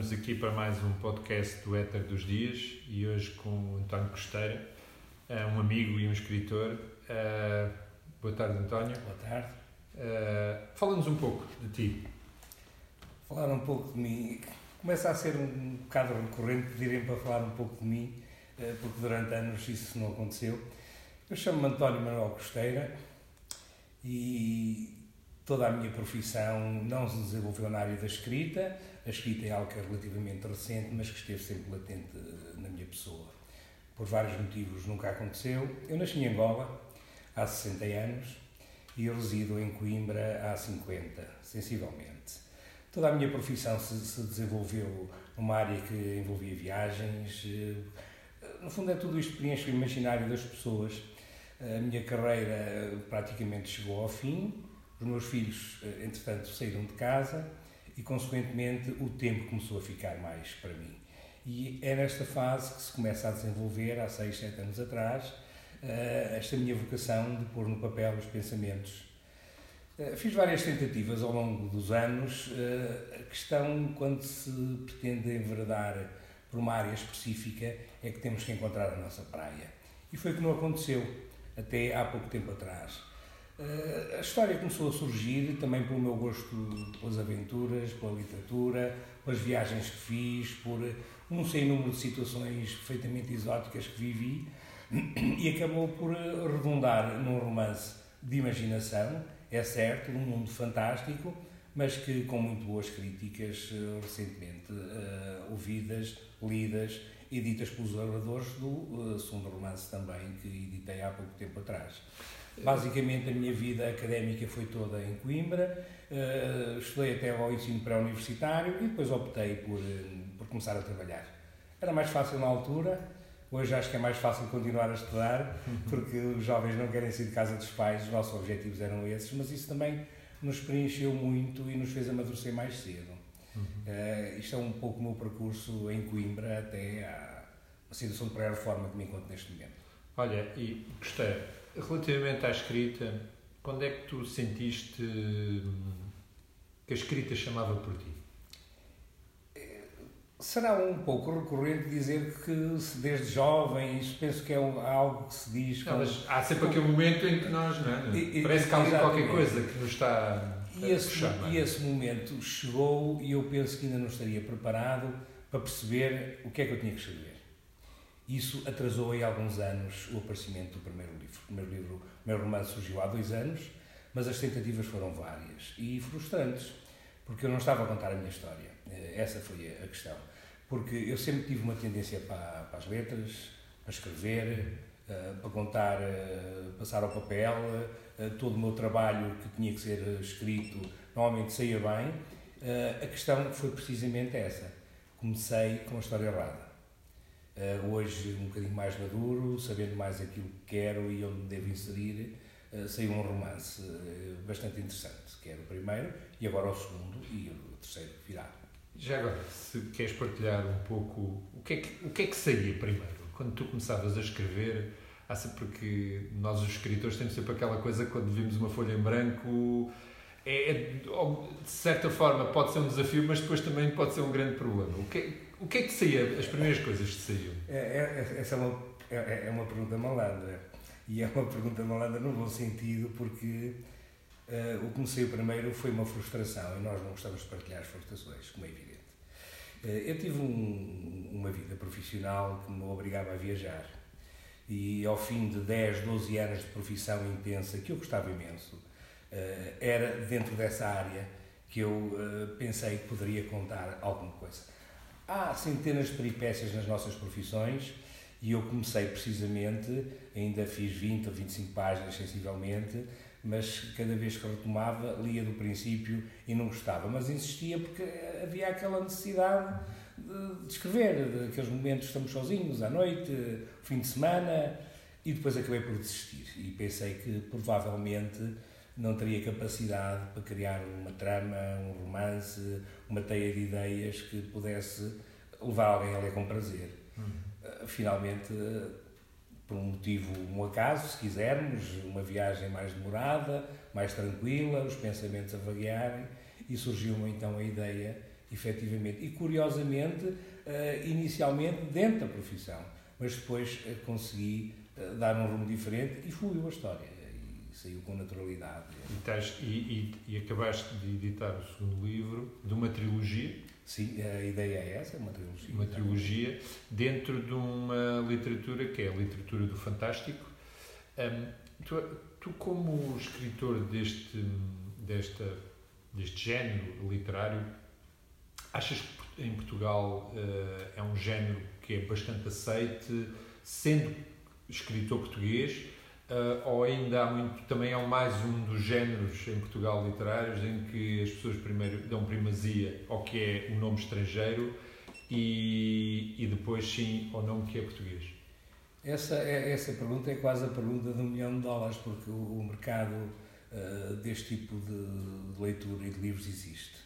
Estamos aqui para mais um podcast do Éter dos Dias e hoje com António Costeira, eh, um amigo e um escritor. Eh, boa tarde, António. Boa tarde. Uh, Fala-nos um pouco de ti. Falar um pouco de mim. Começa a ser um bocado recorrente pedirem para falar um pouco de mim, porque durante anos isso não aconteceu. Eu chamo-me António Manuel Costeira e toda a minha profissão não se desenvolveu na área da escrita. A escrita é algo que é relativamente recente, mas que esteve sempre latente na minha pessoa. Por vários motivos nunca aconteceu. Eu nasci em Angola há 60 anos e resido em Coimbra há 50, sensivelmente. Toda a minha profissão se, se desenvolveu numa área que envolvia viagens. No fundo, é tudo isto que preenche o imaginário das pessoas. A minha carreira praticamente chegou ao fim os meus filhos, eh, entretanto, saíram de casa e, consequentemente, o tempo começou a ficar mais para mim. E é nesta fase que se começa a desenvolver, há 6, 7 anos atrás, eh, esta minha vocação de pôr no papel os pensamentos. Eh, fiz várias tentativas ao longo dos anos. A questão, quando se pretende enveredar por uma área específica, é que temos que encontrar a nossa praia. E foi o que não aconteceu até há pouco tempo atrás. Uh, a história começou a surgir também pelo meu gosto pelas aventuras, pela literatura, pelas viagens que fiz, por um sem número de situações perfeitamente exóticas que vivi e acabou por redundar num romance de imaginação, é certo, num mundo fantástico, mas que com muito boas críticas recentemente uh, ouvidas, lidas e ditas pelos oradores do segundo romance também que editei há pouco tempo atrás. Basicamente, a minha vida académica foi toda em Coimbra, uh, estudei até ao ensino pré-universitário e depois optei por, uh, por começar a trabalhar. Era mais fácil na altura, hoje acho que é mais fácil continuar a estudar, porque os jovens não querem sair de casa dos pais, os nossos objetivos eram esses, mas isso também nos preencheu muito e nos fez amadurecer mais cedo. Uhum. Uh, isto é um pouco o meu percurso em Coimbra até à situação de pré-reforma que me encontro neste momento. Olha, e gostei Relativamente à escrita, quando é que tu sentiste hum, que a escrita chamava por ti? Será um pouco recorrente dizer que desde jovem, isso penso que é algo que se diz. Não, mas há sempre aquele momento em que nós, não é? Parece que há qualquer coisa que nos está e esse, é? E esse momento chegou e eu penso que ainda não estaria preparado para perceber o que é que eu tinha que escrever. Isso atrasou em alguns anos o aparecimento do primeiro livro. O primeiro livro, o primeiro romance surgiu há dois anos, mas as tentativas foram várias e frustrantes, porque eu não estava a contar a minha história. Eh, essa foi a questão. Porque eu sempre tive uma tendência para, para as letras, para escrever, eh, para contar, eh, passar ao papel, todo o meu trabalho que tinha que ser escrito normalmente saía bem. A questão foi precisamente essa. Comecei com a história errada hoje, um bocadinho mais maduro, sabendo mais aquilo que quero e onde devo inserir, saiu um romance bastante interessante, que era o primeiro, e agora o segundo, e o terceiro virá. Já agora, se queres partilhar um pouco o que é que, o que, é que saía primeiro? Quando tu começavas a escrever, porque nós, os escritores, temos sempre aquela coisa que quando vimos uma folha em branco. É, é, de certa forma pode ser um desafio, mas depois também pode ser um grande problema. O que, o que é que saía, as primeiras coisas que saíam? É, é, essa é uma, é, é, uma pergunta malandra. E é uma pergunta malandra no bom sentido, porque uh, o que me saiu primeiro foi uma frustração e nós não gostamos de partilhar as frustrações, como é evidente. Uh, eu tive um, uma vida profissional que me obrigava a viajar. E ao fim de 10, 12 anos de profissão intensa, que eu gostava imenso, uh, era dentro dessa área que eu pensei que poderia contar alguma coisa. Há centenas de peripécias nas nossas profissões e eu comecei precisamente, ainda fiz 20 ou 25 páginas sensivelmente, mas cada vez que retomava lia do princípio e não gostava, mas insistia porque havia aquela necessidade de, de daqueles momentos estamos sozinhos à noite, fim de semana, e depois acabei por desistir e pensei que provavelmente não teria capacidade para criar uma trama, um romance, uma teia de ideias que pudesse levar alguém a ler com prazer. Uhum. Finalmente, por um motivo, um acaso, se quisermos, uma viagem mais demorada, mais tranquila, os pensamentos a vaguearem, e surgiu então a ideia, efetivamente, e curiosamente, eh, inicialmente dentro da profissão, mas depois eh, consegui eh, dar um rumo diferente e fluiu a história e saiu com naturalidade. E, e, e, e, acabaste de editar o segundo livro de uma trilogia. Sim, a ideia é essa, uma trilogia. Uma trilogia dentro de uma literatura que é a literatura do fantástico. Um, tu, tu, como escritor deste, desta, deste género literário, achas que em Portugal uh, é um género que é bastante aceite, sendo escritor português, uh, ou ainda há muito, também é mais um dos géneros em Portugal literários em que as pessoas primeiro dão primazia ao que é o nome estrangeiro e, e depois sim ao nome que é português? Essa, é, essa pergunta é quase a pergunta de um milhão de dólares, porque o, o mercado uh, deste tipo de, de, leitura e de livros existe.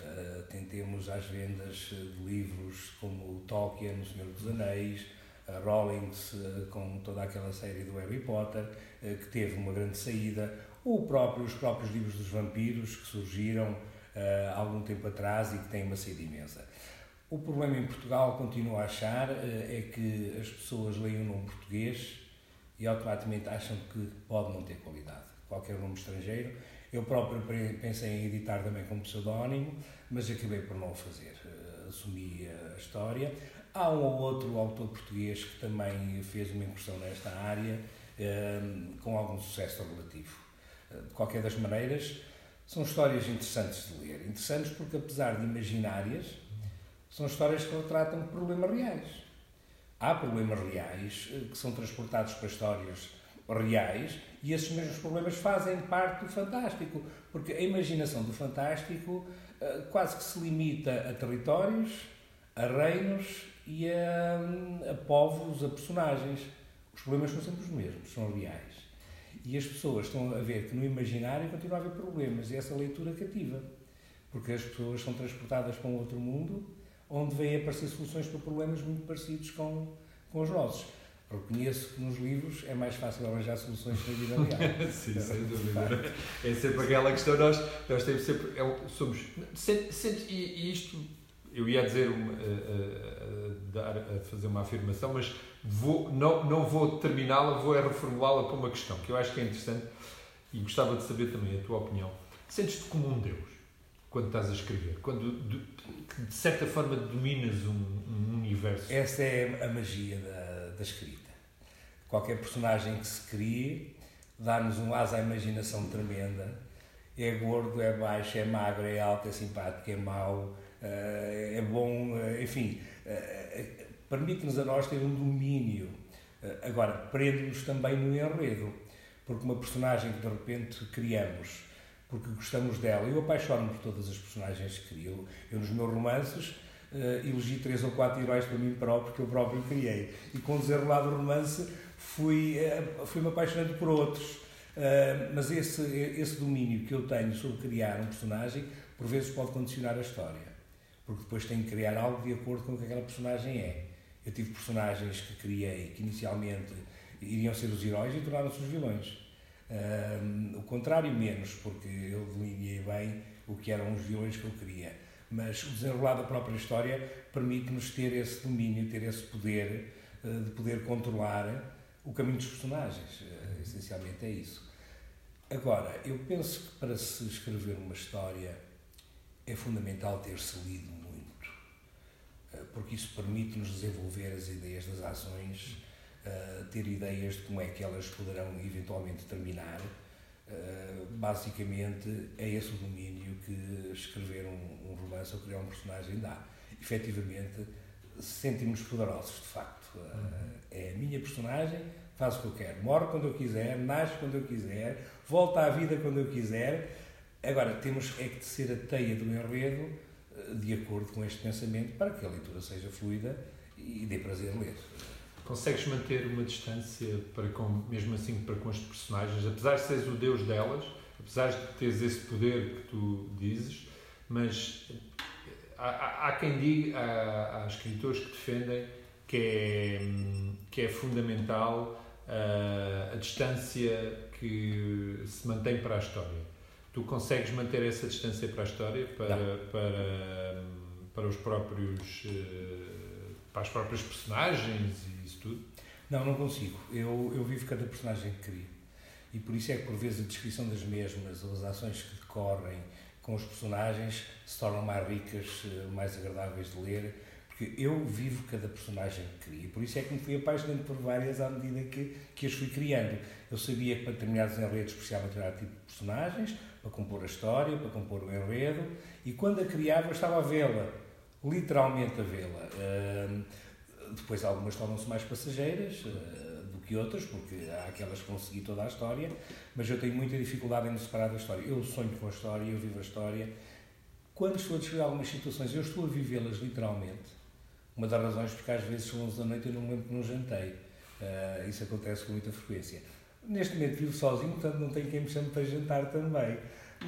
Uh, tentemos às vendas de livros como Tolkien, O Senhor dos Anéis, a Rawlings uh, com toda aquela série do Harry Potter, que teve uma grande saída, ou próprio, os próprios livros dos vampiros que surgiram há algum tempo atrás e que têm uma saída imensa. O problema em Portugal, continuo a achar, é que as pessoas leem o nome português e automaticamente acham que pode não ter qualidade. Qualquer nome estrangeiro eu próprio pensei em editar também com pseudónimo, mas acabei por não o fazer. Eh, assumi a história. Há um ou outro autor português que também fez uma incursão nesta área, eh, com algum sucesso relativo. Eh, de qualquer das maneiras, são histórias interessantes de ler. Interessantes porque, apesar de imaginárias, são histórias que retratam problemas reais. Há problemas reais que são transportados para histórias reais e esses mesmos problemas fazem parte do fantástico, porque a imaginação do fantástico uh, quase que se limita a territórios, a reinos e a, a povos, a personagens. Os problemas são sempre os mesmos, são reais. E as pessoas estão a ver que no imaginário continua a haver problemas e essa leitura cativa, porque as pessoas são transportadas para um outro mundo onde vêm aparecer soluções para problemas muito parecidos com, com os nossos. Reconheço que nos livros é mais fácil arranjar soluções para a vida real. Sim, sem dúvida. É sempre aquela questão, nós, nós temos sempre, é, somos, sente, sente, e, isto, eu ia dizer, uma, a, a, a, dar, a fazer uma afirmação, mas vou, não, não vou terminá-la, vou é reformulá-la para uma questão que eu acho que é interessante e gostava de saber também a tua opinião. Sentes-te como um Deus quando estás a escrever? Quando, de, de certa forma, dominas um, um universo? Essa é a magia da da escrita. Qualquer personagem que se crie dá-nos um asa à imaginação tremenda. É gordo, é baixo, é magro, é alto, é simpático, é mau, eh, é bom, eh, enfim, eh, permite-nos a nós ter um domínio. Agora, prende-nos também no enredo, porque uma personagem que de repente criamos, porque gostamos dela, eu apaixono-me por todas as personagens que crio. Eu, nos meus romances, uh, elegi três ou quatro heróis para mim próprio, que eu próprio criei. E com o desenrolar do romance fui, uh, fui-me apaixonando por outros. Uh, mas esse, esse domínio que eu tenho sobre criar um personagem, por vezes pode condicionar a história. Porque depois tenho que criar algo de acordo com o que aquela personagem é. Eu tive personagens que criei que inicialmente iriam ser os heróis e tornaram-se os vilões. Uh, o contrário, menos, porque eu delineei bem o que eram os vilões que eu queria mas o desenrolar da própria história permite-nos ter esse domínio, ter esse poder eh, de poder controlar o caminho dos personagens. Eh, essencialmente é isso. Agora, eu penso que para se escrever uma história é fundamental ter-se lido muito, eh, porque isso permite-nos desenvolver as ideias das ações, ter ideias de como é que elas poderão eventualmente terminar Uh, basicamente é esse o domínio que escrever um, um, romance ou criar um personagem dá. Efetivamente, sentimos poderosos, de facto. Uh, é a minha personagem, faz o que eu quero, morre quando eu quiser, nasce quando eu quiser, volta à vida quando eu quiser. Agora, temos é que ser a teia do enredo uh, de acordo com este pensamento para que a leitura seja fluida e dê prazer ler. Consegues manter uma distância para com, mesmo assim para com as personagens, apesar de seres o deus delas, apesar de teres esse poder que tu dizes, mas há, há quem diga, há, há, escritores que defendem que é, que é fundamental a, a distância que se mantém para a história. Tu consegues manter essa distância para a história, para, para, para os próprios. Para as próprias personagens e isso tudo? Não, não consigo. Eu, eu vivo cada personagem que crio. E por isso é que, por vezes, a descrição das mesmas, ou as ações que decorrem com os personagens, se tornam mais ricas, mais agradáveis de ler, porque eu vivo cada personagem que crio. Por isso é que me fui apaixonando por várias à medida que, que as fui criando. Eu sabia que para determinados enredos precisava de tipo de personagens, para compor a história, para compor o enredo, e quando a criava, estava a vê-la, literalmente a vê-la. Uh, depois algumas tornam-se mais passageiras uh, do que outras, porque há aquelas que vão seguir toda a história, mas eu tenho muita dificuldade em me separar da história. Eu sonho com a história, eu vivo a história. Quando estou a descrever algumas situações, eu estou a vivê-las literalmente. Uma das razões porque às vezes são 11 da noite e eu não lembro que não jantei. Uh, isso acontece com muita frequência. Neste momento vivo sozinho, portanto não tenho quem me chame para jantar também.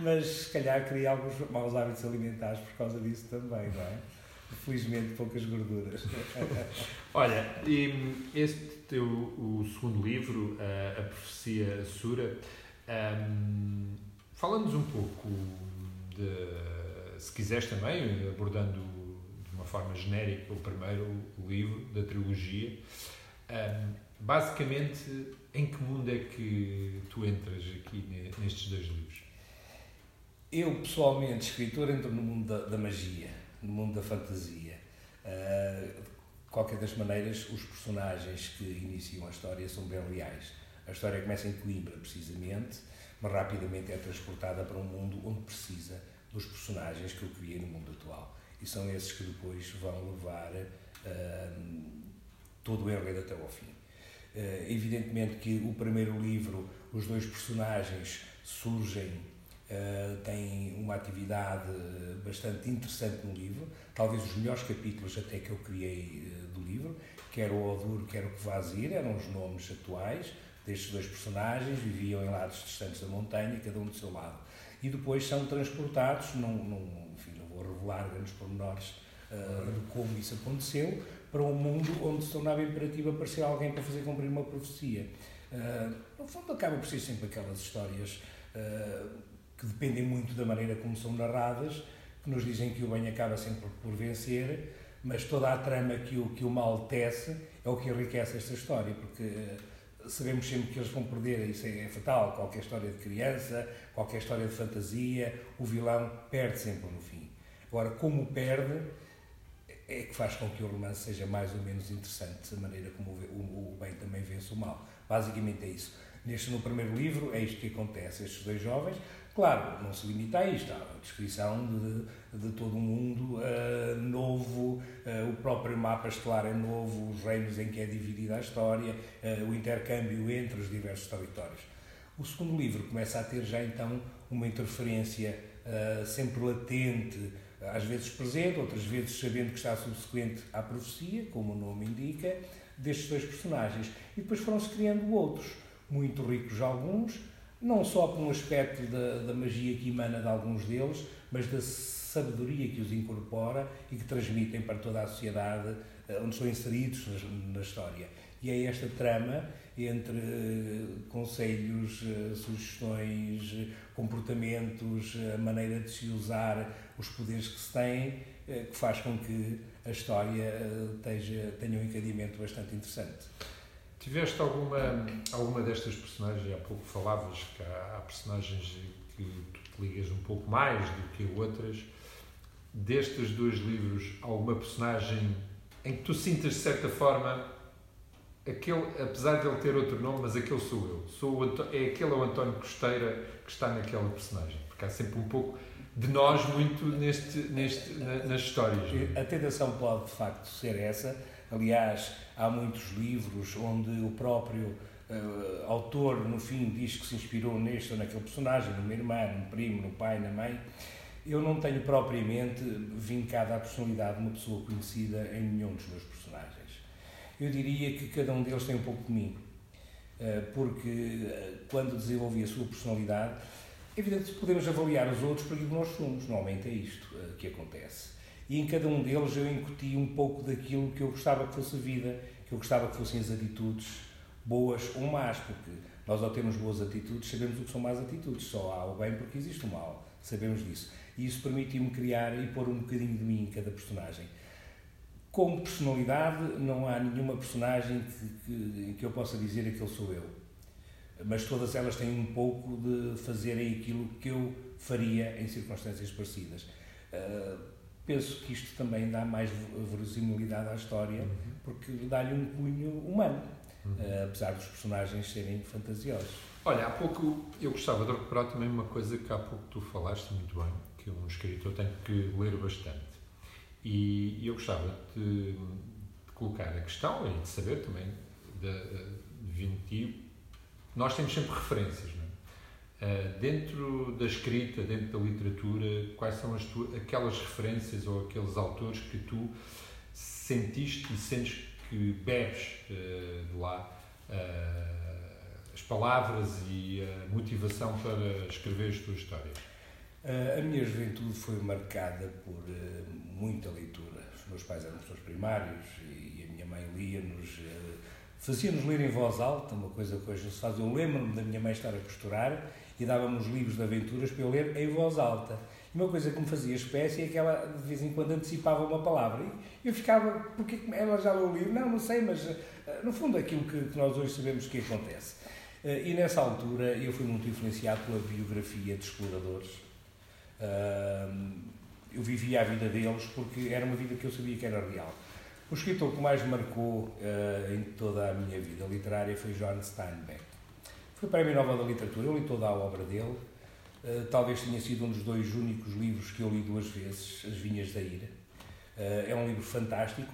Mas se calhar criei alguns maus hábitos alimentares por causa disso também, não é? Felizmente poucas gorduras. Olha, este teu o segundo livro, A, a Profecia Sura, um, fala-nos um pouco de, se quiseres também, abordando de uma forma genérica o primeiro livro da trilogia. Um, basicamente, em que mundo é que tu entras aqui nestes dois livros? Eu, pessoalmente, escritor, entro no mundo da, da magia, no mundo da fantasia. De qualquer das maneiras, os personagens que iniciam a história são bem reais. A história começa em Coimbra, precisamente, mas rapidamente é transportada para um mundo onde precisa dos personagens que eu criei no mundo atual. E são esses que depois vão levar uh, todo o enredo até ao fim. Uh, evidentemente que o primeiro livro, os dois personagens surgem Uh, tem uma atividade bastante interessante no livro, talvez os melhores capítulos até que eu criei uh, do livro, quer o Odur, quer o Kvazir, eram os nomes atuais destes dois personagens, viviam em lados distantes da montanha, cada um do seu lado. E depois são transportados, não, não, enfim, não vou revelar grandes pormenores uh, de como isso aconteceu, para um mundo onde se tornava imperativo aparecer alguém para fazer cumprir uma profecia. no fundo, acaba por ser sempre aquelas histórias que dependem muito da maneira como são narradas, que nos dizem que o bem acaba sempre por vencer, mas toda a trama que o, que o mal tece é o que enriquece esta história, porque eh, sabemos sempre que eles vão perder, isso é, é fatal, qualquer história de criança, qualquer história de fantasia, o vilão perde sempre no fim. Agora, como perde, é que faz com que o romance seja mais ou menos interessante, a maneira como o, bem também vence o mal. Basicamente é isso. Neste, no primeiro livro, é isto que acontece. Estes dois jovens Claro, não se limita a isto, a descrição de, de todo um mundo uh, novo, uh, o próprio mapa estelar é novo, os reinos em que é dividida a história, uh, o intercâmbio entre os diversos territórios. O segundo livro começa a ter já então uma interferência sempre latente, às vezes presente, outras vezes sabendo que está subsequente à profecia, como o nome indica, destes dois personagens. E depois foram-se criando outros, muito ricos alguns, não só por um aspecto da, da magia que emana de alguns deles, mas da sabedoria que os incorpora e que transmitem para toda a sociedade eh, onde estão inseridos na, história. E é esta trama entre eh, conselhos, eh, sugestões, comportamentos, a maneira de se usar os poderes que se têm, que faz com que a história tenha um encadimento bastante interessante. Tiveste alguma, alguma destas personagens, há pouco falavas que há, há personagens que tu te ligas um pouco mais do que outras. Destes dois livros, alguma personagem em que tu sintas de certa forma aquele, apesar de ele ter outro nome, mas aquele sou eu. Sou o, é aquele o António Costeira que está naquela personagem. Porque há sempre um pouco de nós muito neste, neste, na, nas histórias. A tentação pode de facto ser essa Aliás, há muitos livros onde o próprio uh, autor, no fim, diz que se inspirou neste ou naquele personagem, numa irmã, num primo, no pai, na mãe. Eu não tenho propriamente vincado a personalidade de uma pessoa conhecida em nenhum dos meus personagens. Eu diria que cada um deles tem um pouco de mim, uh, porque uh, quando desenvolvi a sua personalidade, é evidente podemos avaliar os outros por aquilo que nós somos. Normalmente é isto que acontece e em cada um deles eu incuti um pouco daquilo que eu gostava que fosse a vida, que eu gostava que fossem as atitudes boas ou más, porque Nós, ao termos boas atitudes, sabemos o que são más atitudes. Só há o bem porque existe o mal. Sabemos disso. E isso permitiu-me criar e pôr um bocadinho de mim em cada personagem. Como personalidade, não há nenhuma personagem que, que, que eu possa dizer que aquele sou eu. Mas todas elas têm um pouco de fazerem aquilo que eu faria em circunstâncias parecidas. Uh, penso que isto também dá mais verosimilidade à história, uhum. porque dá-lhe um cunho humano, uhum. uh, apesar dos personagens serem fantasiosos. Olha, há pouco eu gostava de recuperar também uma coisa que há pouco tu falaste muito bem, que um escritor tem que ler bastante. E eu gostava de, de colocar a questão e de saber também, de, de de ti, nós temos sempre referências? Uh, dentro da escrita, dentro da literatura, quais são as tu, aquelas referências ou aqueles autores que tu sentiste e sentes que bebes uh, de lá uh, as palavras e a motivação para escrever as tuas histórias? a minha juventude foi marcada por muita leitura. Os meus pais eram professores primários e a minha mãe lia-nos Fazia-nos ler em voz alta, uma coisa que hoje se faz. Eu lembro-me da minha mãe estar a costurar e dava-me os livros de aventuras para eu ler em voz alta. E uma coisa que me fazia espécie é que ela de vez em quando antecipava uma palavra. E eu ficava, porque ela já leu o livro? Não, não sei, mas eh, no fundo aquilo que, nós hoje sabemos que acontece. Eh, e nessa altura eu fui muito influenciado pela biografia de exploradores. Eu vivia a vida deles porque era uma vida que eu sabia que era real. O escritor que mais marcou uh, em toda a minha vida literária foi John Steinbeck. Foi Prémio Nobel da Literatura, eu li toda a obra dele. Uh, talvez tenha sido um dos dois únicos livros que eu li duas vezes, As Vinhas da Ira. Uh, é um livro fantástico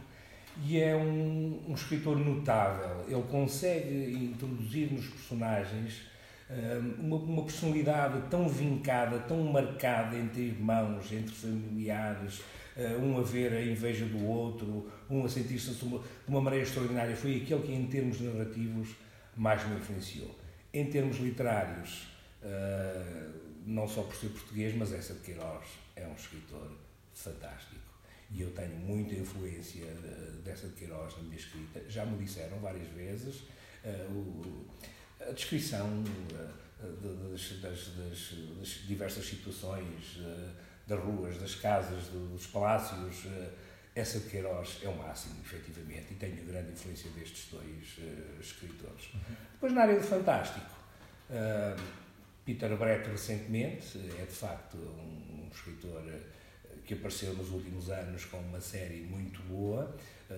e é um, um escritor notável. Ele consegue introduzir nos personagens uma, uma, personalidade tão vincada, tão marcada entre irmãos, entre familiares, eh, um a ver a inveja do outro, um a sentir-se de uma maneira extraordinária. Foi aquele que, em termos narrativos, mais me influenciou. Em termos literários, eh, não só por ser português, mas essa de Queiroz é um escritor fantástico. E eu tenho muita influência eh, dessa de Queiroz na minha escrita. Já me disseram várias vezes a descrição das, das, das, das diversas situações das ruas, das casas, dos palácios. Eh, essa de Queiroz é o máximo, efetivamente, e tenho grande influência destes dois uh, escritores. Uhum. Depois, na área do fantástico, uh, Peter Brett, recentemente, é de facto um, um escritor que apareceu nos últimos anos com uma série muito boa,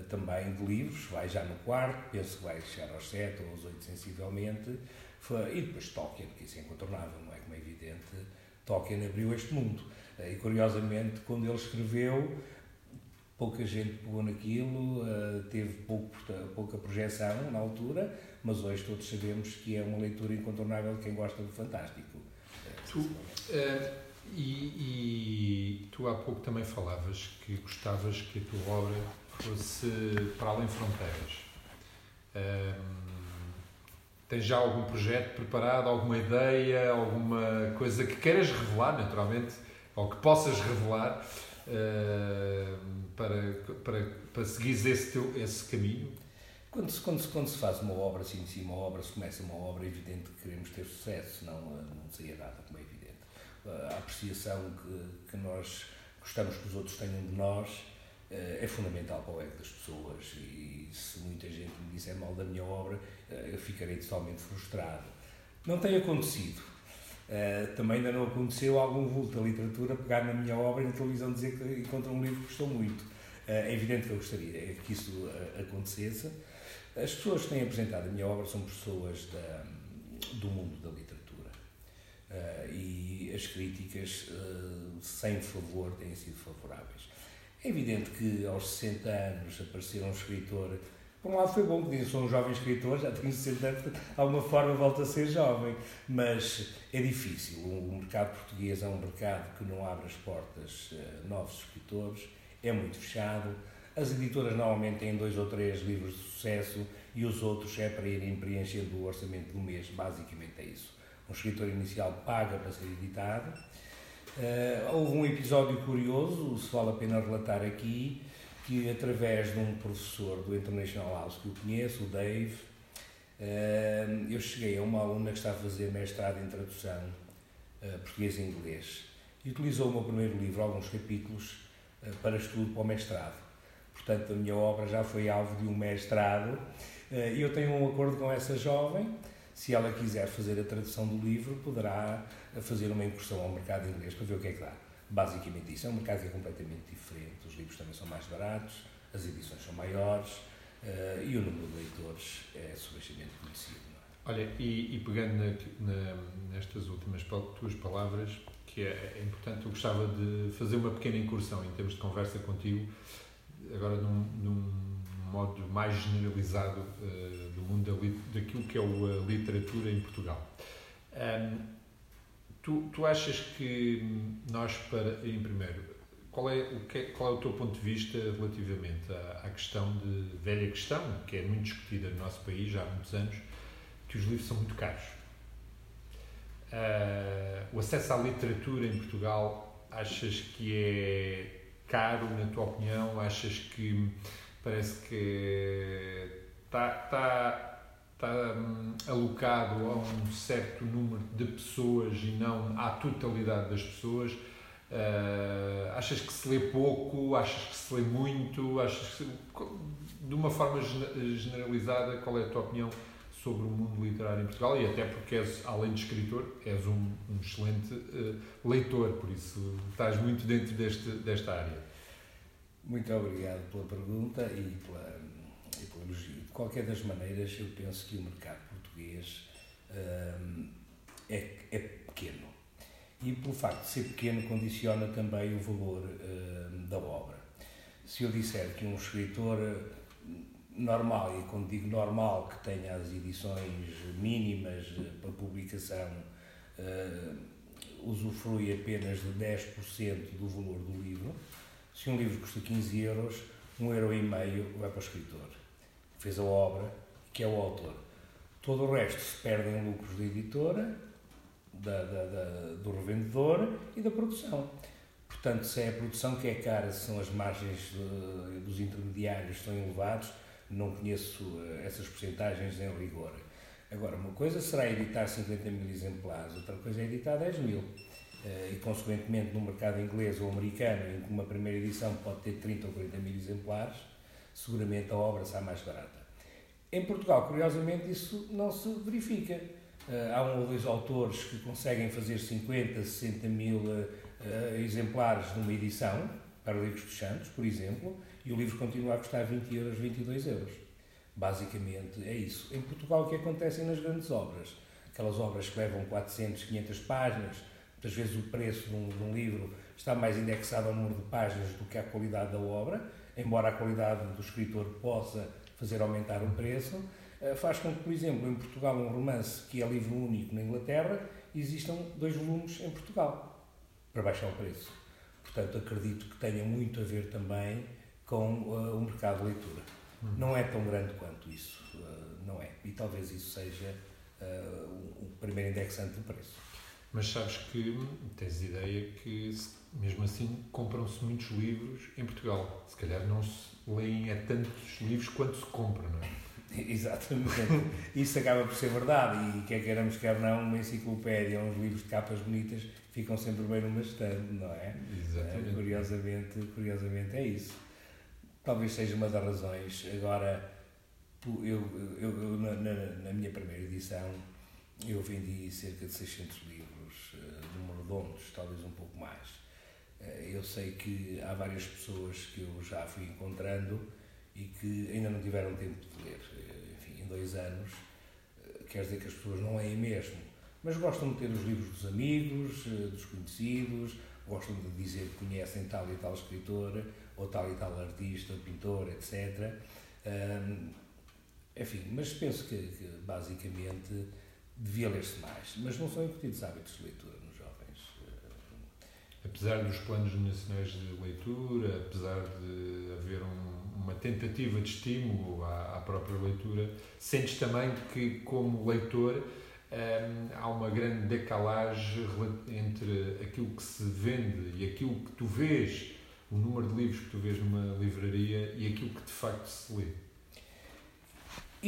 também de livros, vai já no quarto, penso que vai chegar aos sete ou aos oito sensivelmente, e depois Tolkien, que isso é incontornável, não é como é evidente, Tolkien abriu este mundo. Eh, e curiosamente, quando ele escreveu, pouca gente pegou naquilo, eh, teve pouco, pouca projeção na altura, mas hoje todos sabemos que é uma leitura incontornável de quem gosta do fantástico. Tu, uh, e, e, tu há pouco também falavas que gostavas que a tua obra fosse para além fronteiras. Uh, Tens já algum projeto preparado, alguma ideia, alguma coisa que queiras revelar, naturalmente, ou que possas revelar uh, para, para, para seguires esse, teu, esse caminho? Quando se, quando, se, quando se faz uma obra, assim, sim, uma obra, se começa uma obra, é evidente que queremos ter sucesso, senão não seria nada, como é evidente. Uh, a apreciação que, que nós gostamos que os outros tenham de nós é fundamental para o ego das pessoas e se muita gente me disser mal da minha obra, eu ficarei totalmente frustrado. Não tem acontecido, Uh, também ainda não aconteceu algum vulto da literatura pegar na minha obra e na televisão dizer que encontra um livro que gostou muito. Uh, é evidente que eu gostaria que isso uh, acontecesse. As pessoas que têm apresentado a minha obra são pessoas da, do mundo da literatura. e as críticas, sem favor, têm sido favoráveis. É evidente que aos 60 anos aparecer um escritor por um lado foi bom, porque sou um jovem escritor, já tenho 60 anos, de alguma forma volto a ser jovem, mas é difícil. O mercado português é um mercado que não abre as portas a novos escritores, é muito fechado. As editoras normalmente têm dois ou três livros de sucesso e os outros é para irem preenchendo o orçamento do mês, basicamente é isso. Um escritor inicial paga para ser editado. Uh, houve um episódio curioso, se vale a pena relatar aqui, que através de um professor do International House que eu conheço, o Dave, Eu cheguei a uma aluna que está a fazer mestrado em tradução português e inglês e utilizou o meu primeiro livro, alguns capítulos, para estudo para o mestrado. Portanto, a minha obra já foi alvo de um mestrado e eu tenho um acordo com essa jovem. Se ela quiser fazer a tradução do livro, poderá fazer uma incursão ao mercado inglês para ver o que é que dá. Basicamente isso. É mercado é completamente diferente. Os livros também são mais baratos, as edições são maiores uh, e o número de leitores é substancialmente conhecido. É? Olha, e, e pegando na, na, nestas últimas tuas palavras, que é, é, importante, eu gostava de fazer uma pequena incursão em termos de conversa contigo, agora num, num modo mais generalizado uh, do mundo da, daquilo que é a literatura em Portugal. Um, Tu, tu achas que nós, para, em primeiro, qual é, o que, qual é o teu ponto de vista relativamente à, à, questão de velha questão, que é muito discutida no nosso país já há muitos anos, que os livros são muito caros? Uh, o acesso à literatura em Portugal, achas que é caro, na tua opinião? Achas que parece que está, está está hum, alocado a um certo número de pessoas e não à totalidade das pessoas. Uh, achas que se lê pouco? Achas que se lê muito? Achas que, de uma forma generalizada, qual é a tua opinião sobre o mundo literário em Portugal? E até porque és, além de escritor, és um, um excelente uh, leitor, por isso estás muito dentro deste, desta área. Muito obrigado pela pergunta e pela, e elogio qualquer das maneiras, eu penso que o mercado português hum, é, é pequeno. E pelo facto de ser pequeno, condiciona também o valor hum, da obra. Se eu disser que um escritor normal, e quando digo normal, que tenha as edições mínimas para publicação, uh, usufrui apenas de 10% do valor do livro. Se um livro custa 15 euros, um euro e meio vai para o escritor fez a obra, que é o autor. Todo o resto se perde em lucros da editora, da, da, da, do revendedor e da produção. Portanto, se é a produção que é cara, se são as margens de, dos intermediários estão elevados, não conheço eh, essas porcentagens em rigor. Agora, uma coisa será editar 50 mil exemplares, outra coisa é editar 10 mil. Eh, e, consequentemente, no mercado inglês ou americano, em que uma primeira edição pode ter 30 ou 40 mil exemplares, seguramente a obra sai mais barata. Em Portugal, curiosamente, isso não se verifica. Uh, há um ou dois autores que conseguem fazer 50, 60 mil uh, exemplares numa edição, para Livros dos Santos, por exemplo, e o livro continua a custar 20 euros, 22 euros. Basicamente é isso. Em Portugal, o que acontece nas grandes obras? Aquelas obras que levam 400, 500 páginas, muitas vezes o preço de um, de um livro está mais indexado ao número de páginas do que à qualidade da obra, embora a qualidade do escritor possa fazer aumentar o preço, eh, faz com que, por exemplo, em Portugal, um romance que é livro único na Inglaterra, existam dois volumes em Portugal, para baixar o preço. Portanto, acredito que tenha muito a ver também com uh, o mercado de leitura. Hum. Não é tão grande quanto isso, uh, não é. E talvez isso seja uh, o primeiro indexante do preço. Mas sabes que tens ideia que, mesmo assim, compram-se muitos livros em Portugal. Se calhar não se leem é tantos livros quanto se compra, não é? Exatamente. Isso acaba por ser verdade. E quer queiramos, quer não, uma enciclopédia, uns livros de capas bonitas ficam sempre bem numa estante, não é? Exatamente. curiosamente, curiosamente é isso. Talvez seja uma das razões. Agora, eu, eu, eu na, na, minha primeira edição, eu vendi cerca de 600 livros número redondos, talvez um pouco mais. Eh, eu sei que há várias pessoas que eu já fui encontrando e que ainda não tiveram tempo de ler. Eh, enfim, em dois anos, eh, quer dizer que as pessoas não leem mesmo, mas gostam de ter os livros dos amigos, dos conhecidos, gostam de dizer que conhecem tal e tal escritor, ou tal e tal artista, pintor, etc. enfim, mas penso que, que basicamente devia ler-se mais, mas não são incutidos hábitos de leitura apesar dos planos nacionais de leitura, apesar de haver um, uma tentativa de estímulo à, à, própria leitura, sentes também que, como leitor, hum, há uma grande decalagem entre aquilo que se vende e aquilo que tu vês, o número de livros que tu vês numa livraria e aquilo que de facto se lê.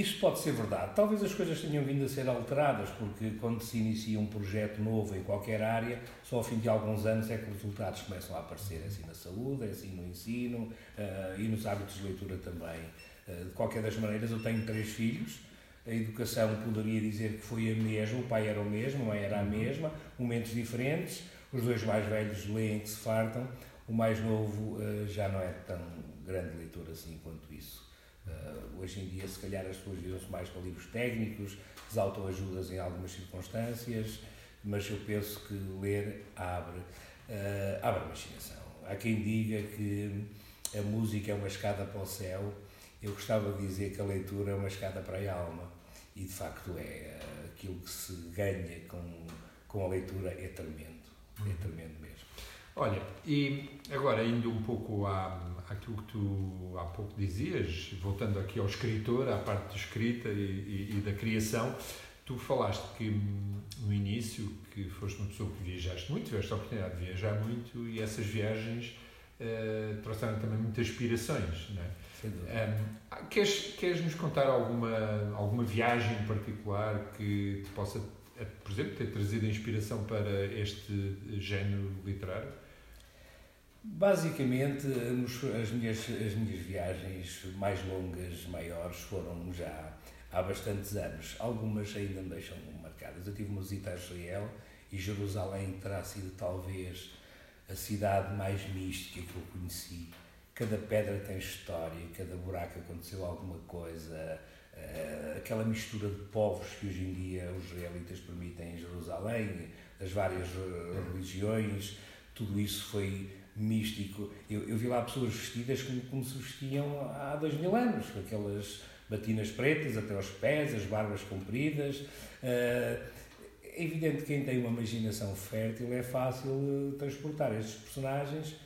Isso pode ser verdade. Talvez as coisas tenham vindo a ser alteradas, porque quando se inicia um projeto novo em qualquer área, só ao fim de alguns anos é que os resultados começam a aparecer. É assim na saúde, é assim no ensino uh, e nos hábitos de leitura também. Uh, de qualquer das maneiras, eu tenho três filhos. A educação poderia dizer que foi a mesma, o pai era o mesmo, a mãe era a mesma, momentos diferentes. Os dois mais velhos leem que se fartam, o mais novo uh, já não é tão grande leitor assim quanto isso. Uh, hoje em dia, se calhar, as pessoas viram-se mais para livros técnicos, as autoajudas em algumas circunstâncias, mas eu penso que ler abre, uh, abre a imaginação. Há quem diga que a música é uma escada para o céu, eu gostava de dizer que a leitura é uma escada para a alma, e de facto é. Aquilo que se ganha com, com a leitura é tremendo, é tremendo mesmo. Olha, e agora indo um pouco à, àquilo que tu há pouco dizias, voltando aqui ao escritor, à parte de escrita e, e, e da criação, tu falaste que hum, no início que foste uma pessoa que viajaste muito, tiveste a oportunidade de viajar muito e essas viagens uh, trouxeram também muitas inspirações, não é? Um, queres, queres nos contar alguma, alguma viagem em particular que te possa, eh, por exemplo, ter trazido inspiração para este género literário? Basicamente, as minhas, as minhas viagens mais longas, maiores, foram já há bastantes anos. Algumas ainda me deixam marcadas. Eu tive uma visita a Israel e Jerusalém terá sido talvez a cidade mais mística que eu conheci. Cada pedra tem história, cada buraco aconteceu alguma coisa. Eh, aquela mistura de povos que hoje em dia os israelitas permitem em Jerusalém, das várias eh, religiões, tudo isso foi místico. Eu, eu vi lá pessoas vestidas como, como se vestiam há dois mil anos, com aquelas batinas pretas até aos pés, as barbas compridas. Uh, é evidente que quem tem uma imaginação fértil é fácil transportar estes personagens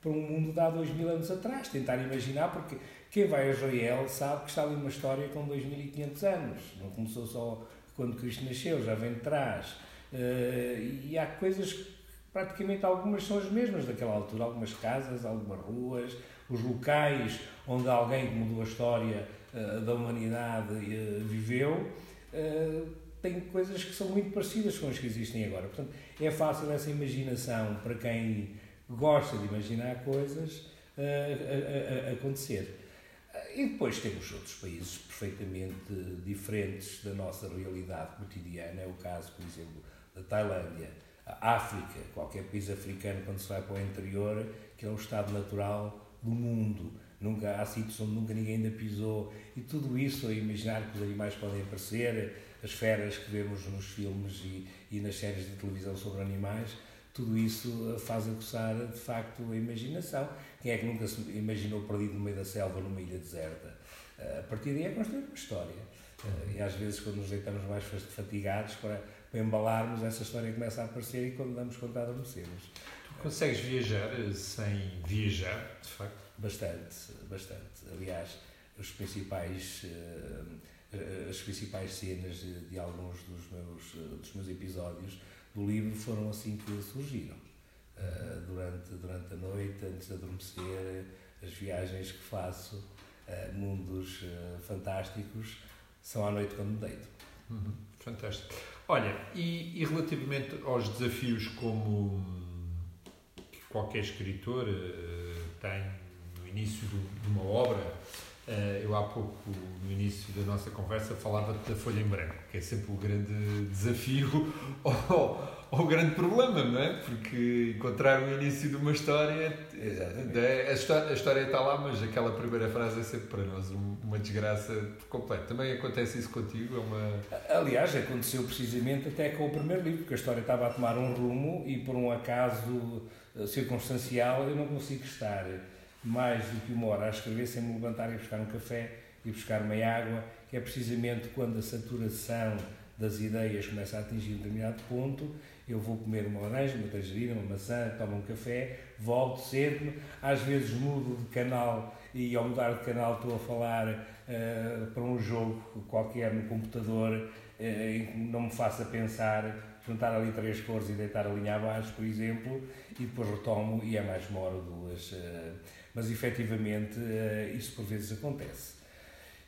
para um mundo de há dois mil anos atrás, tentar imaginar, porque quem vai a Israel sabe que está ali uma história com 2500 anos, não começou só quando Cristo nasceu, já vem de trás. Uh, e há coisas praticamente algumas são as mesmas daquela altura, algumas casas, algumas ruas, os locais onde alguém que mudou a história uh, da humanidade uh, viveu, uh, têm coisas que são muito parecidas com as que existem agora. Portanto, é fácil essa imaginação para quem gosta de imaginar coisas a, a, a acontecer. E depois temos outros países perfeitamente diferentes da nossa realidade cotidiana, é o caso, por exemplo, da Tailândia a África, qualquer país africano, quando se vai para o interior, que é o estado natural do mundo. Nunca, há sítios onde nunca ninguém ainda pisou. E tudo isso, a imaginar que os animais podem aparecer, as feras que vemos nos filmes e, e nas séries de televisão sobre animais, tudo isso faz aguçar, de facto, a imaginação. Quem é que nunca se imaginou perdido no meio da selva, numa ilha deserta? A partir daí é construir uma história. E às vezes, quando nos deitamos mais fatigados, para para embalarmos, essa história começa a aparecer e quando damos conta adormecemos. Tu consegues viajar sem viajar, de facto? Bastante, bastante. Aliás, os principais, uh, as principais cenas de, de, alguns dos meus, dos meus episódios do livro foram assim que surgiram. Durante, durante a noite, antes de adormecer, as viagens que faço, mundos fantásticos, são à noite quando me deito. Uhum. Fantástico. Olha, e, e, relativamente aos desafios como qualquer escritor uh, tem no início de uma obra, eu há pouco, no início da nossa conversa, falava da folha em branco, que é sempre o grande desafio ou, ou o grande problema, não é? Porque encontrar o início de uma história, a história, a história está lá, mas aquela primeira frase é sempre para nós uma desgraça completa. Também acontece isso contigo? É uma... Aliás, aconteceu precisamente até com o primeiro livro, porque a história estava a tomar um rumo e por um acaso eh, circunstancial eu não consigo estar mais do que uma hora a escrever sem me levantar e buscar um café e buscar uma água, que é precisamente quando a saturação das ideias começa a atingir um determinado ponto eu vou comer uma laranja, uma tangerina, uma maçã, tomo um café, volto, sento-me, às vezes mudo de canal e ao mudar de canal estou a falar uh, para um jogo qualquer no computador uh, em que não me faça pensar, juntar ali três cores e deitar a linha abaixo, por exemplo, e depois retomo e é mais uma hora ou duas. Uh, mas efetivamente isso por vezes acontece.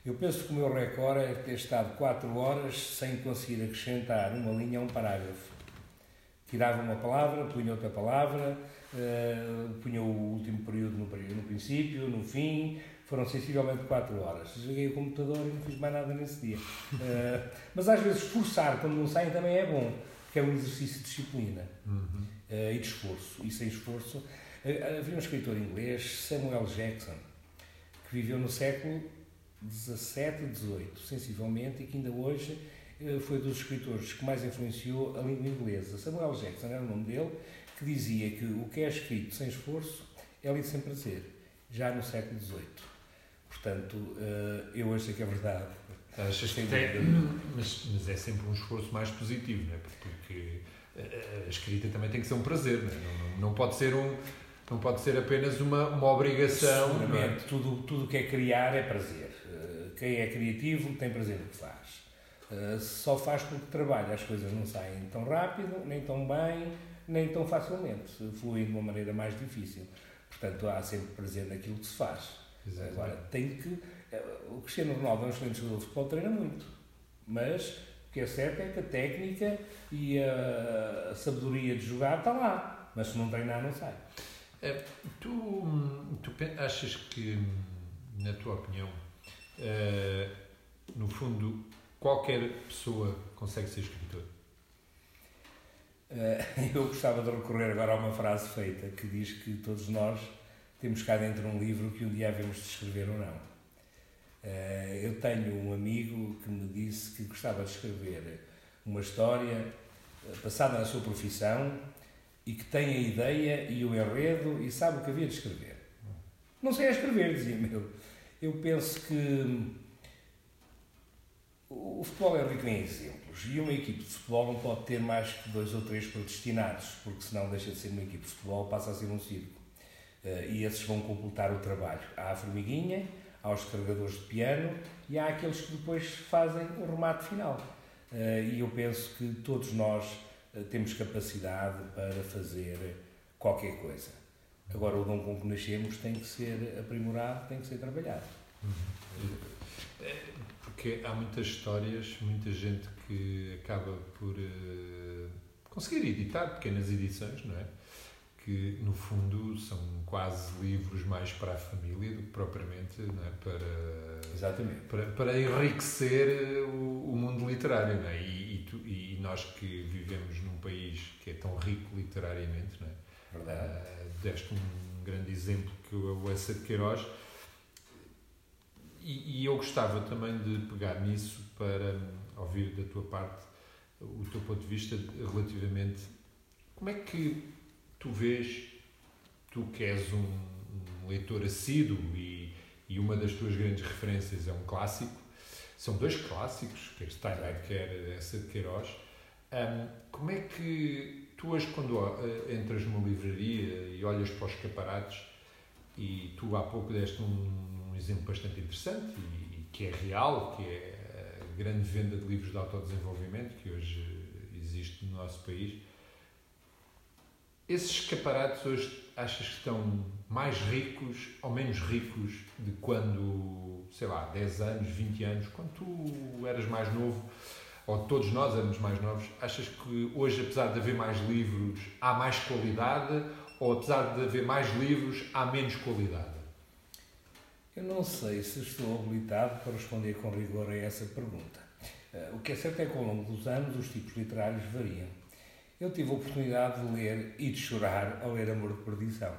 Eu penso que o meu recorde é ter estado 4 horas sem conseguir acrescentar uma linha a um parágrafo. Tirava uma palavra, punha outra palavra, uh, punha o último período no, no princípio, no fim, foram sensivelmente 4 horas. Desliguei o computador e não fiz mais nada nesse dia. Uh, mas às vezes forçar quando não saem também é bom, porque é um exercício de disciplina uhum. uh, e de esforço. E sem esforço. Uh, havia um escritor inglês, Samuel Jackson, que viveu no século 17 e 18, sensivelmente, e que ainda hoje eh, foi dos escritores que mais influenciou a língua inglesa. Samuel Jackson era o nome dele, que dizia que o que é escrito sem esforço é lido sem prazer, já no século XVIII. Portanto, eh, eu acho que é verdade. Achas que tem, mas, mas é sempre um esforço mais positivo, não é? Porque a escrita também tem que ser um prazer, não, é? não, não pode ser um não pode ser apenas uma, uma obrigação. Seguramente, é? tudo, tudo que é criar é prazer. Quem é criativo tem prazer no que faz. Uh, só faz porque trabalha, as coisas não saem tão rápido, nem tão bem, nem tão facilmente. Fluem de uma maneira mais difícil. Portanto, há sempre prazer naquilo que se faz. Exatamente. Agora, tem que. Uh, o Cristiano Ronaldo é um excelente jogador de futebol, treina muito. Mas o que é certo é que a técnica e a, a sabedoria de jogar está lá. Mas se não treinar, não sai. É, tu, tu achas que, na tua opinião, Uh, no fundo, qualquer pessoa consegue ser escritor? Uh, eu gostava de recorrer agora a uma frase feita que diz que todos nós temos cá dentro um livro que um dia havemos de escrever ou não. Uh, eu tenho um amigo que me disse que gostava de escrever uma história passada na sua profissão e que tem a ideia e o enredo e sabe o que havia de escrever. Não sei a escrever, dizia-me eu eu penso que o futebol é rico em exemplos e uma equipe de futebol não pode ter mais que dois ou três predestinados, porque senão deixa de ser uma equipe de futebol, passa a ser um circo. Eh, e esses vão completar o trabalho. Há a formiguinha, há os carregadores de piano e há aqueles que depois fazem o remate final. Eh, e eu penso que todos nós temos capacidade para fazer qualquer coisa. Agora, o dom com que nascemos tem que ser aprimorado, tem que ser trabalhado. É, porque há muitas histórias, muita gente que acaba por uh, conseguir editar pequenas edições, não é? Que, no fundo, são quase livros mais para a família do que propriamente é? para, Exatamente. para, para enriquecer o, o mundo literário. É? E, e, tu, e, nós que vivemos num país que é tão rico literariamente, não é? Verdade. Uh, deste um grande exemplo que é o Essa de Queiroz. E, e, eu gostava também de pegar nisso para ouvir da tua parte o teu ponto de vista relativamente como é que tu vês, tu que és um, um leitor assíduo e, e uma das tuas grandes referências é um clássico, são dois clássicos, quer Steinbeck, quer essa de Queiroz, um, como é que Tu hoje, quando uh, entras numa livraria e olhas para os escaparates, e tu há pouco deste um, um exemplo bastante interessante e, e, que é real, que é a grande venda de livros de autodesenvolvimento que hoje existe no nosso país. Esses escaparates hoje achas que estão mais ricos ou menos ricos de quando, sei lá, 10 anos, 20 anos, quando tu eras mais novo? ou todos nós éramos mais novos, achas que hoje, apesar de haver mais livros, há mais qualidade ou apesar de haver mais livros, há menos qualidade? Eu não sei se estou habilitado para responder com rigor a essa pergunta. Eh, o que é certo é que ao longo dos anos os tipos literários variam. Eu tive a oportunidade de ler e de chorar ao ler Amor de Perdição.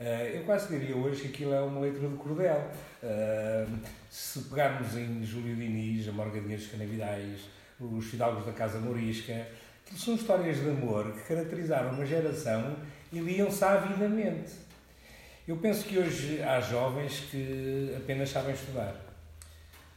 Eh, eu quase diria hoje que aquilo é uma leitura de cordel. Eh, se pegarmos em Júlio Diniz, A Morgadinha dos Canavidais, os Fidalgos da Casa Morisca, que são histórias de amor que caracterizaram uma geração e liam-se avidamente. Eu penso que hoje há jovens que apenas sabem estudar.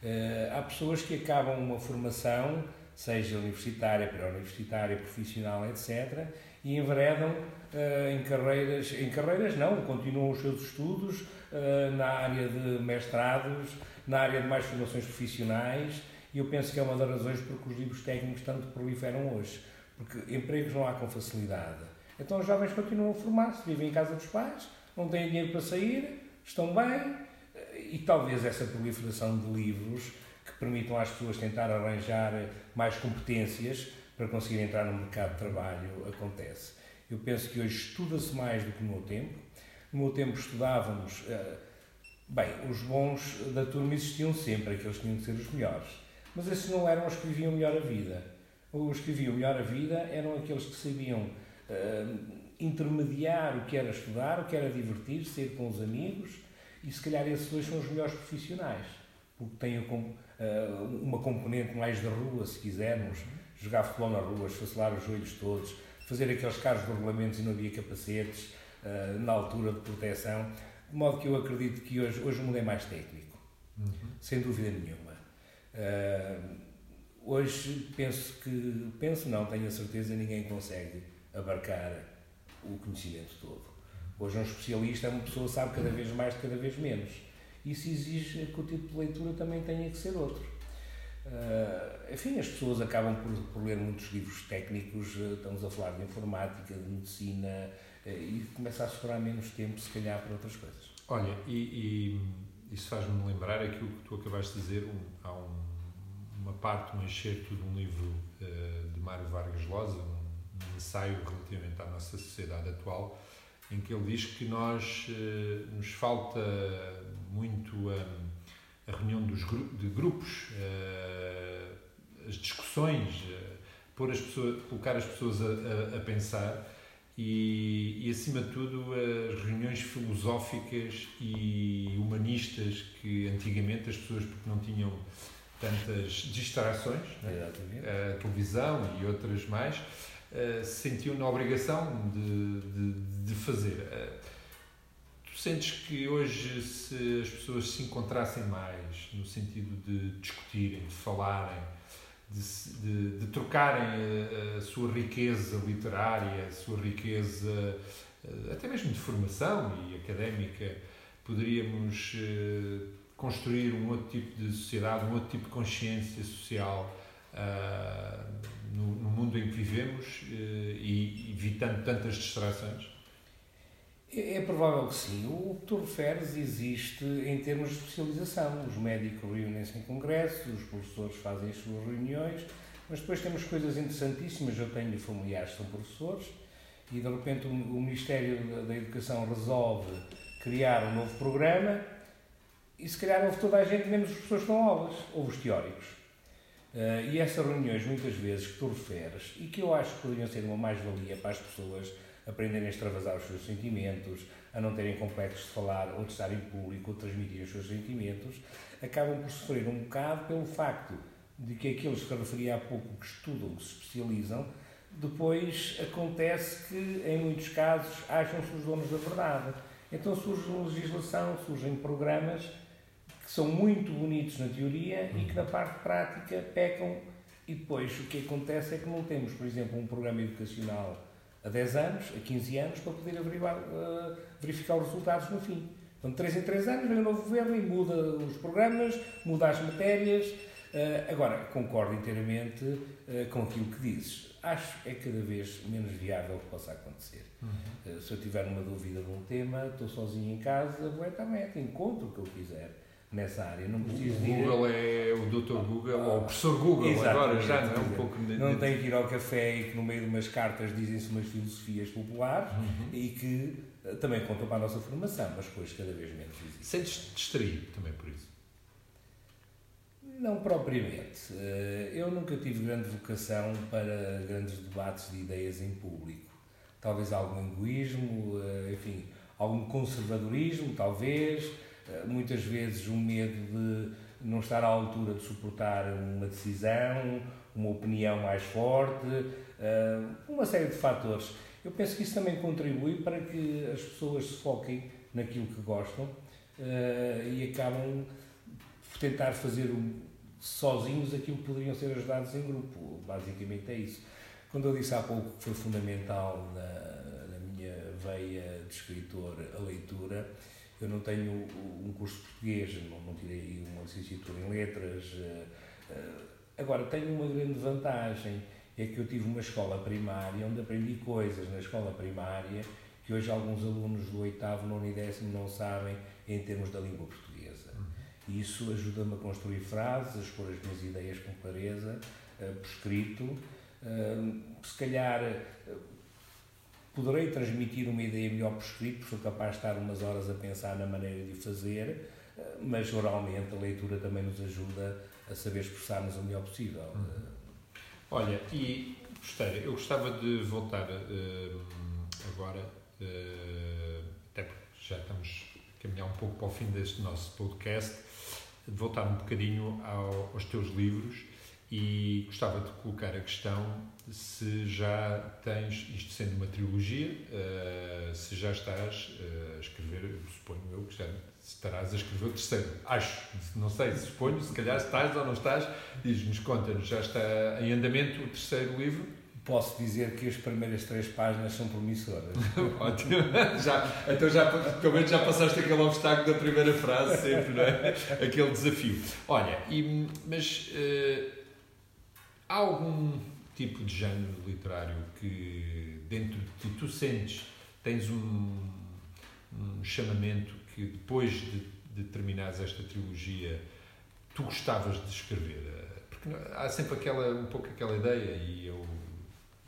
Uh, há pessoas que acabam uma formação, seja universitária, pré-universitária, profissional, etc., e enveredam uh, em carreiras, em carreiras não, continuam os seus estudos uh, na área de mestrados, na área de mais formações profissionais, e eu penso que é uma das razões porque os livros técnicos tanto proliferam hoje. Porque empregos não há com facilidade. Então os jovens continuam a formar-se, vivem em casa dos pais, não têm dinheiro para sair, estão bem e talvez essa proliferação de livros permitam às pessoas tentar arranjar mais competências para conseguir entrar no mercado de trabalho acontece. Eu penso que hoje estuda-se mais do que no meu tempo. No meu tempo estudávamos. Eh, bem, os bons da turma existiam sempre, aqueles que tinham que ser os melhores. Mas esses não eram os que viviam melhor a vida. Os que viviam melhor a vida eram aqueles que sabiam uh, intermediar o que era estudar, o que era divertir, ser com os amigos, e se calhar esses dois são os melhores profissionais, porque têm uh, uma componente mais da rua, se quisermos, jogar futebol na rua, esfacelar os joelhos todos, fazer aqueles carros de regulamentos e não havia capacetes uh, na altura de proteção, de modo que eu acredito que hoje, hoje o mundo é mais técnico, uhum. sem dúvida nenhuma. Uh, hoje penso que, penso não, tenho a certeza, ninguém consegue abarcar o conhecimento todo. Hoje um especialista é uma pessoa que sabe cada vez mais de cada vez menos. Isso exige que o tipo de leitura também tenha que ser outro. Uh, enfim, as pessoas acabam por, por, ler muitos livros técnicos, uh, estamos a falar de informática, de medicina, uh, e começa a sobrar menos tempo, se calhar, para outras coisas. Olha, e, e isso faz-me lembrar aquilo que tu acabaste de dizer, um, há um, uma parte, um excerto de um livro de Mário Vargas Llosa, um, um, ensaio relativamente à nossa sociedade atual, em que ele diz que nós, nos falta muito... Um, a reunião dos de grupos, uh, as discussões, uh, pôr as pessoas, colocar as pessoas a, a, a pensar e, e, acima de tudo, as reuniões filosóficas e humanistas que antigamente as pessoas, porque não tinham tantas distrações, né? a televisão e outras mais, uh, sentiam na obrigação de, de, de fazer. Sentes que hoje, se as pessoas se encontrassem mais, no sentido de discutirem, de falarem, de, de, de trocarem a, a, sua riqueza literária, a sua riqueza eh, até mesmo de formação e académica, poderíamos eh, construir um outro tipo de sociedade, um outro tipo de consciência social uh, no, no, mundo em que vivemos uh, e evitando tantas distrações? É, é provável que sim. O que tu referes existe em termos de especialização. Os médicos reúnem-se em congressos, os professores fazem as suas reuniões, mas depois temos coisas interessantíssimas. Eu tenho familiares que são professores e de repente o Ministério da Educação resolve criar um novo programa e se calhar houve toda a gente, menos os professores dão aulas, ou os teóricos. Uh, e essas reuniões, muitas vezes, que tu referes, e que eu acho que poderiam ser uma mais-valia para as pessoas aprenderem a extravasar os seus sentimentos, a não terem complexos de falar ou de estar em público ou transmitir os seus sentimentos, acabam por sofrer um bocado pelo facto de que aqueles que eu referi há pouco que estudam, que se especializam, depois acontece que, em muitos casos, acham-se os donos da verdade. Então surge legislação, surgem programas que são muito bonitos na teoria e que na parte prática pecam e depois o que acontece é que não temos, por exemplo, um programa educacional a 10 anos, a 15 anos, para poder uh, verificar os resultados no fim. Então, de 3 em 3 anos, vem o novo governo e muda os programas, muda as matérias. Uh, agora, concordo inteiramente uh, com aquilo que dizes. Acho é cada vez menos viável que possa acontecer. Uhum. se eu tiver uma dúvida de um tema, estou sozinho em casa, vou à internet, encontro o que eu quiser nessa área. Não preciso o Google é o Dr. Google ou o professor Google agora já não é um pouco não tem que ir ao café e que no meio de umas cartas dizem-se umas filosofias populares uhum. e que eh, também contam para a nossa formação, mas depois cada vez menos existe. Sentes distraído também por isso? Não propriamente. Eh, eu nunca tive grande vocação para grandes debates de ideias em público. Talvez algum egoísmo, eh, enfim, algum conservadorismo, talvez muitas vezes um medo de não estar à altura de suportar uma decisão, uma opinião mais forte, eh, uma série de fatores. Eu penso que isso também contribui para que as pessoas se foquem naquilo que gostam eh, e acabam por tentar fazer sozinhos aquilo que poderiam ser ajudados em grupo. Basicamente é isso. Quando eu disse há pouco que foi fundamental na, na minha veia de escritor a leitura, eu não tenho um curso de português, não, não tirei uma licenciatura em letras. Eh, eh, agora, tenho uma grande vantagem, é que eu tive uma escola primária onde aprendi coisas na escola primária que hoje alguns alunos do oitavo, nono e décimo não sabem em termos da língua portuguesa. Isso ajuda-me a construir frases, a expor as minhas ideias com clareza, uh, por escrito. Se calhar poderei transmitir uma ideia melhor por escrito, sou capaz de estar umas horas a pensar na maneira de fazer, mas oralmente a leitura também nos ajuda a saber expressar-nos o melhor possível. Uhum. Olha, e Gostaria, eu gostava de voltar uh, agora, uh, até porque já estamos a caminhar um pouco para o fim deste nosso podcast, de voltar um bocadinho ao, aos teus livros e gostava de colocar a questão se já tens, isto sendo uma trilogia, uh, se já estás a escrever, suponho eu que já estarás a escrever o terceiro. Acho, não sei, suponho, se calhar estás ou não estás, diz-nos, conta-nos, já está em andamento o terceiro livro? Posso dizer que as primeiras três páginas são promissoras. Ótimo. Já, então já, pelo menos já passaste aquele obstáculo da primeira frase, sempre, não é? Aquele desafio. Olha, e, mas uh, há algum tipo de género literário que dentro de ti tu sentes, tens um, um chamamento que depois de, de terminares esta trilogia tu gostavas de escrever? Porque há sempre aquela, um pouco aquela ideia, e eu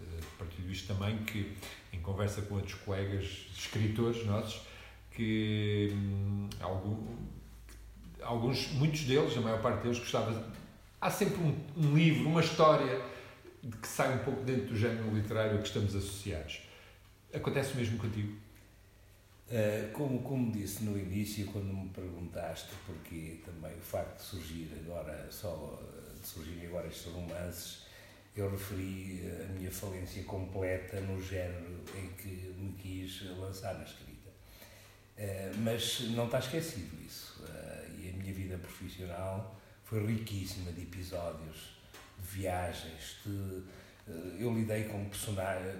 eh, partilho isto também, que em conversa com outros colegas escritores nossos, que hum, algum, alguns, muitos deles, a maior parte deles, gostava. Há sempre um, um livro, uma história que sai um pouco dentro do género literário a que estamos associados. Acontece o mesmo contigo? Eh, como, como disse no início, quando me perguntaste porque também o facto de surgir agora, só de surgirem agora estes romances, eu referi a minha falência completa no género em que me quis lançar na escrita. Uh, mas não está esquecido isso. E a minha vida profissional foi riquíssima de episódios, de viagens, de eu lidei com,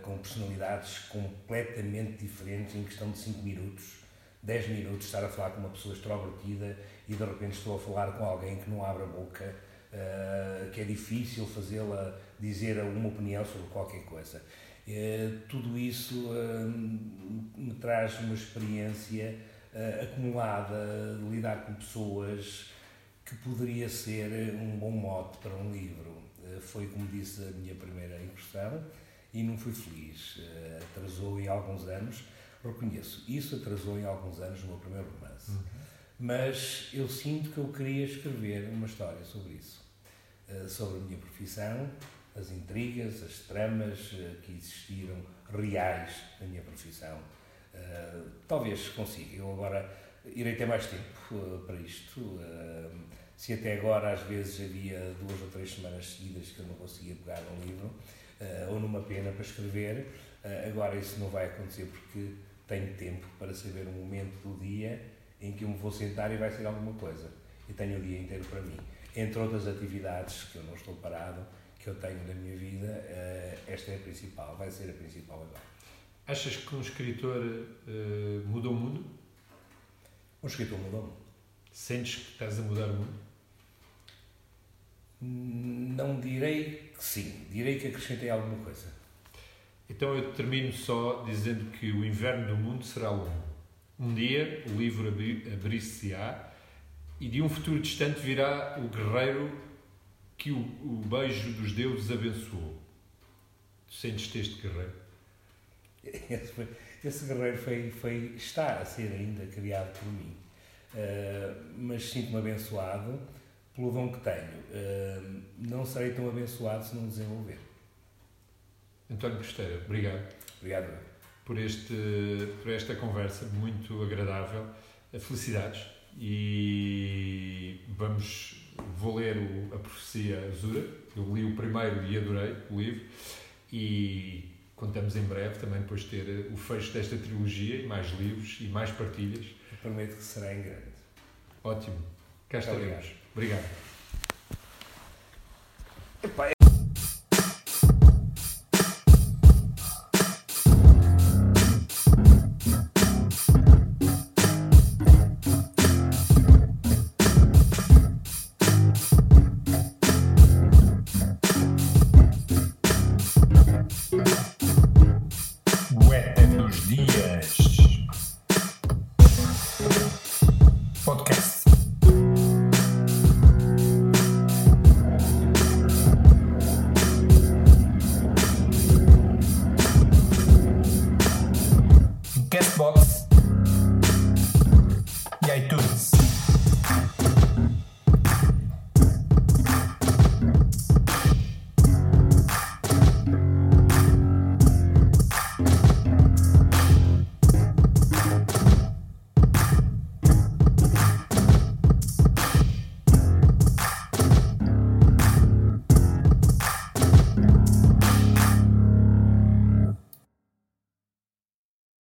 com personalidades completamente diferentes em questão de 5 minutos, 10 minutos, estar a falar com uma pessoa extrovertida e de repente estou a falar com alguém que não abre a boca, uh, que é difícil fazê-la dizer uma opinião sobre qualquer coisa. Uh, tudo isso uh, me traz uma experiência acumulada de lidar com pessoas que poderia ser um bom mote para um livro eh, foi, como disse, a minha primeira incursão e não fui feliz. Eh, atrasou em alguns anos, reconheço, isso atrasou em alguns anos o meu primeiro romance. Uhum. Mas eu sinto que eu queria escrever uma história sobre isso, eh, sobre a minha profissão, as intrigas, as tramas que existiram reais na minha profissão. Talvez consiga. Eu agora irei ter mais tempo para isto se até agora às vezes havia duas ou três semanas seguidas que eu não conseguia pegar um livro uh, ou numa pena para escrever, uh, agora isso não vai acontecer porque tenho tempo para saber um momento do dia em que eu me vou sentar e vai ser alguma coisa. E tenho o dia inteiro para mim. Entre outras atividades que eu não estou parado, que eu tenho na minha vida, uh, esta é a principal, vai ser a principal agora. Achas que um escritor muda o mundo? Um escritor o mundo. Sentes que estás a mudar o mundo? Não direi que sim, direi que acrescentei alguma coisa. Então eu termino só dizendo que o inverno do mundo será longo. Um dia o livro abrir-se-á e de um futuro distante virá o guerreiro que o, o beijo dos deuses abençoou. Sentes-te este guerreiro? Esse, guerreiro foi, foi, está a ser ainda criado por mim. Uh, mas sinto-me abençoado pelo dom que tenho. Uh, não serei tão abençoado se não desenvolver. António Costeira, obrigado. Obrigado. Por, este, por esta conversa muito agradável. Felicidades. E vamos. Vou ler o, a Profecia Azura. Eu li o primeiro e adorei o livro. E contamos em breve também depois ter o fecho desta trilogia e mais livros e mais partilhas. Eu prometo que será em grande. Ótimo. Cá estaremos. Obrigado.